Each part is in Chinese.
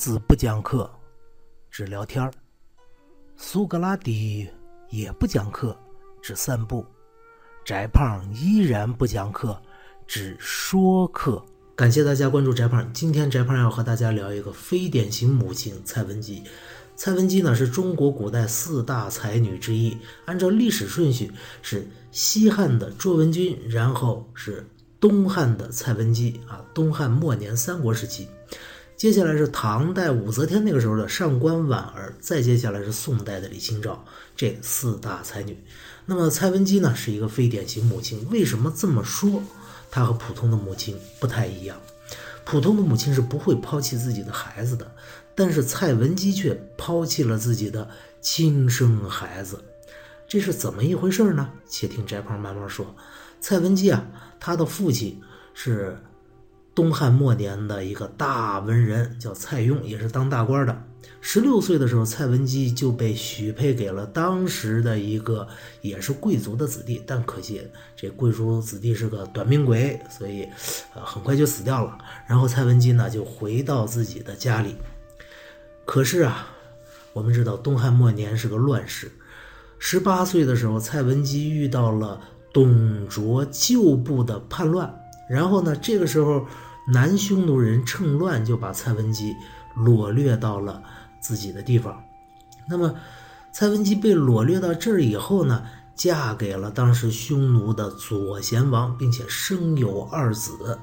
子不讲课，只聊天儿；苏格拉底也不讲课，只散步；翟胖依然不讲课，只说课。感谢大家关注翟胖。今天翟胖要和大家聊一个非典型母亲蔡文姬。蔡文姬呢是中国古代四大才女之一，按照历史顺序是西汉的卓文君，然后是东汉的蔡文姬啊，东汉末年三国时期。接下来是唐代武则天那个时候的上官婉儿，再接下来是宋代的李清照，这四大才女。那么蔡文姬呢是一个非典型母亲，为什么这么说？她和普通的母亲不太一样。普通的母亲是不会抛弃自己的孩子的，但是蔡文姬却抛弃了自己的亲生孩子，这是怎么一回事呢？且听翟胖慢慢说。蔡文姬啊，她的父亲是。东汉末年的一个大文人叫蔡邕，也是当大官的。十六岁的时候，蔡文姬就被许配给了当时的一个也是贵族的子弟，但可惜这贵族子弟是个短命鬼，所以呃很快就死掉了。然后蔡文姬呢就回到自己的家里。可是啊，我们知道东汉末年是个乱世。十八岁的时候，蔡文姬遇到了董卓旧部的叛乱。然后呢？这个时候，南匈奴人趁乱就把蔡文姬掳掠到了自己的地方。那么，蔡文姬被掳掠到这儿以后呢，嫁给了当时匈奴的左贤王，并且生有二子。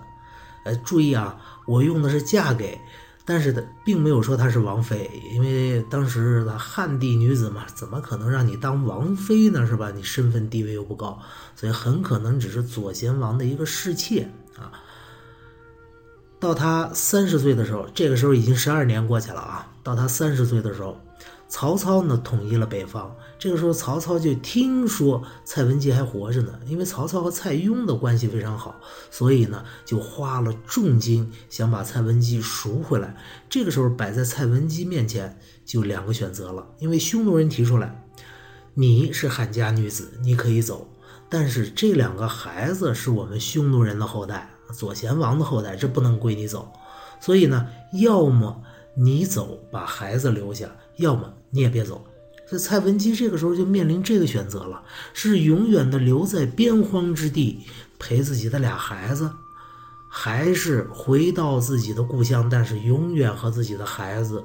呃，注意啊，我用的是嫁给，但是的并没有说她是王妃，因为当时的汉地女子嘛，怎么可能让你当王妃呢？是吧？你身份地位又不高，所以很可能只是左贤王的一个侍妾。啊，到他三十岁的时候，这个时候已经十二年过去了啊。到他三十岁的时候，曹操呢统一了北方。这个时候，曹操就听说蔡文姬还活着呢，因为曹操和蔡邕的关系非常好，所以呢就花了重金想把蔡文姬赎回来。这个时候摆在蔡文姬面前就两个选择了，因为匈奴人提出来，你是汉家女子，你可以走。但是这两个孩子是我们匈奴人的后代，左贤王的后代，这不能归你走。所以呢，要么你走，把孩子留下；要么你也别走。所以蔡文姬这个时候就面临这个选择了：是永远的留在边荒之地陪自己的俩孩子，还是回到自己的故乡，但是永远和自己的孩子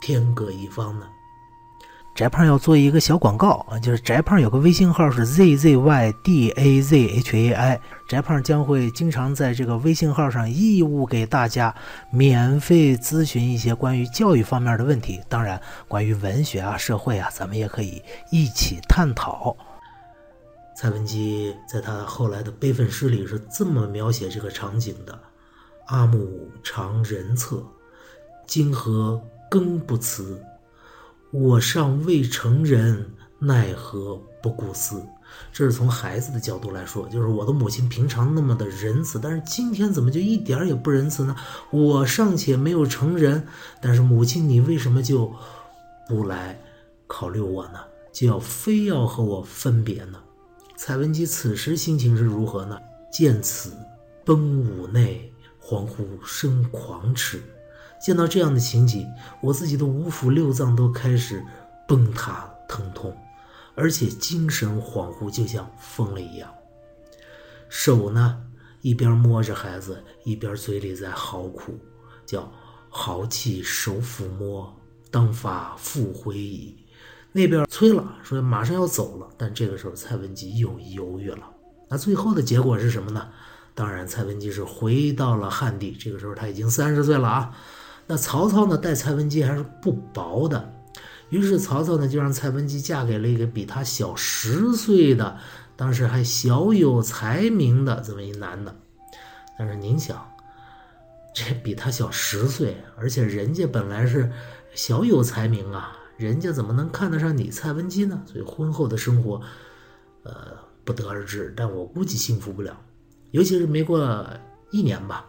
天各一方呢？翟胖要做一个小广告啊，就是翟胖有个微信号是 z z y d a z h a i，翟胖将会经常在这个微信号上义务给大家免费咨询一些关于教育方面的问题，当然关于文学啊、社会啊，咱们也可以一起探讨。蔡文姬在他后来的悲愤诗里是这么描写这个场景的：阿母常人侧，今何更不辞？我尚未成人，奈何不顾思？这是从孩子的角度来说，就是我的母亲平常那么的仁慈，但是今天怎么就一点也不仁慈呢？我尚且没有成人，但是母亲你为什么就不来考虑我呢？就要非要和我分别呢？蔡文姬此时心情是如何呢？见此，崩五内，恍惚生狂痴。见到这样的情景，我自己的五腑六脏都开始崩塌疼痛，而且精神恍惚，就像疯了一样。手呢，一边摸着孩子，一边嘴里在嚎哭，叫“豪气手抚摸，当发复回矣”。那边催了，说马上要走了，但这个时候蔡文姬又犹豫了。那最后的结果是什么呢？当然，蔡文姬是回到了汉地。这个时候他已经三十岁了啊。那曹操呢，待蔡文姬还是不薄的，于是曹操呢就让蔡文姬嫁给了一个比他小十岁的，当时还小有才名的这么一男的。但是您想，这比他小十岁，而且人家本来是小有才名啊，人家怎么能看得上你蔡文姬呢？所以婚后的生活，呃，不得而知。但我估计幸福不了，尤其是没过一年吧。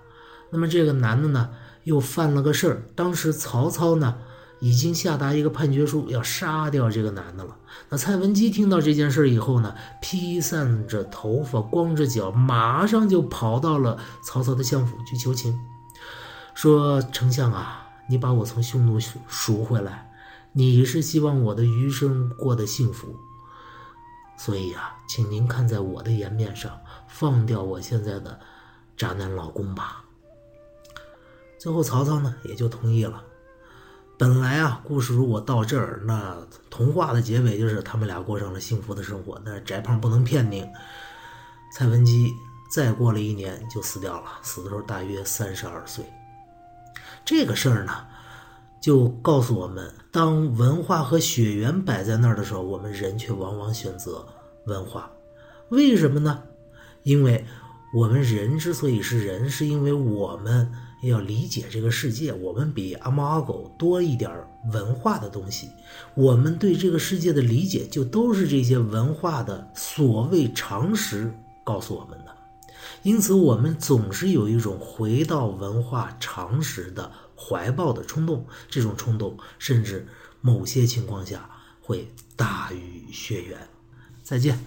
那么这个男的呢？又犯了个事儿，当时曹操呢已经下达一个判决书，要杀掉这个男的了。那蔡文姬听到这件事以后呢，披散着头发，光着脚，马上就跑到了曹操的相府去求情，说：“丞相啊，你把我从匈奴赎回来，你是希望我的余生过得幸福。所以啊，请您看在我的颜面上，放掉我现在的渣男老公吧。最后，曹操呢也就同意了。本来啊，故事如果到这儿，那童话的结尾就是他们俩过上了幸福的生活。但是翟胖不能骗您，蔡文姬再过了一年就死掉了，死的时候大约三十二岁。这个事儿呢，就告诉我们：当文化和血缘摆在那儿的时候，我们人却往往选择文化。为什么呢？因为我们人之所以是人，是因为我们。要理解这个世界，我们比阿猫阿狗多一点文化的东西。我们对这个世界的理解，就都是这些文化的所谓常识告诉我们的。因此，我们总是有一种回到文化常识的怀抱的冲动。这种冲动，甚至某些情况下会大于血缘。再见。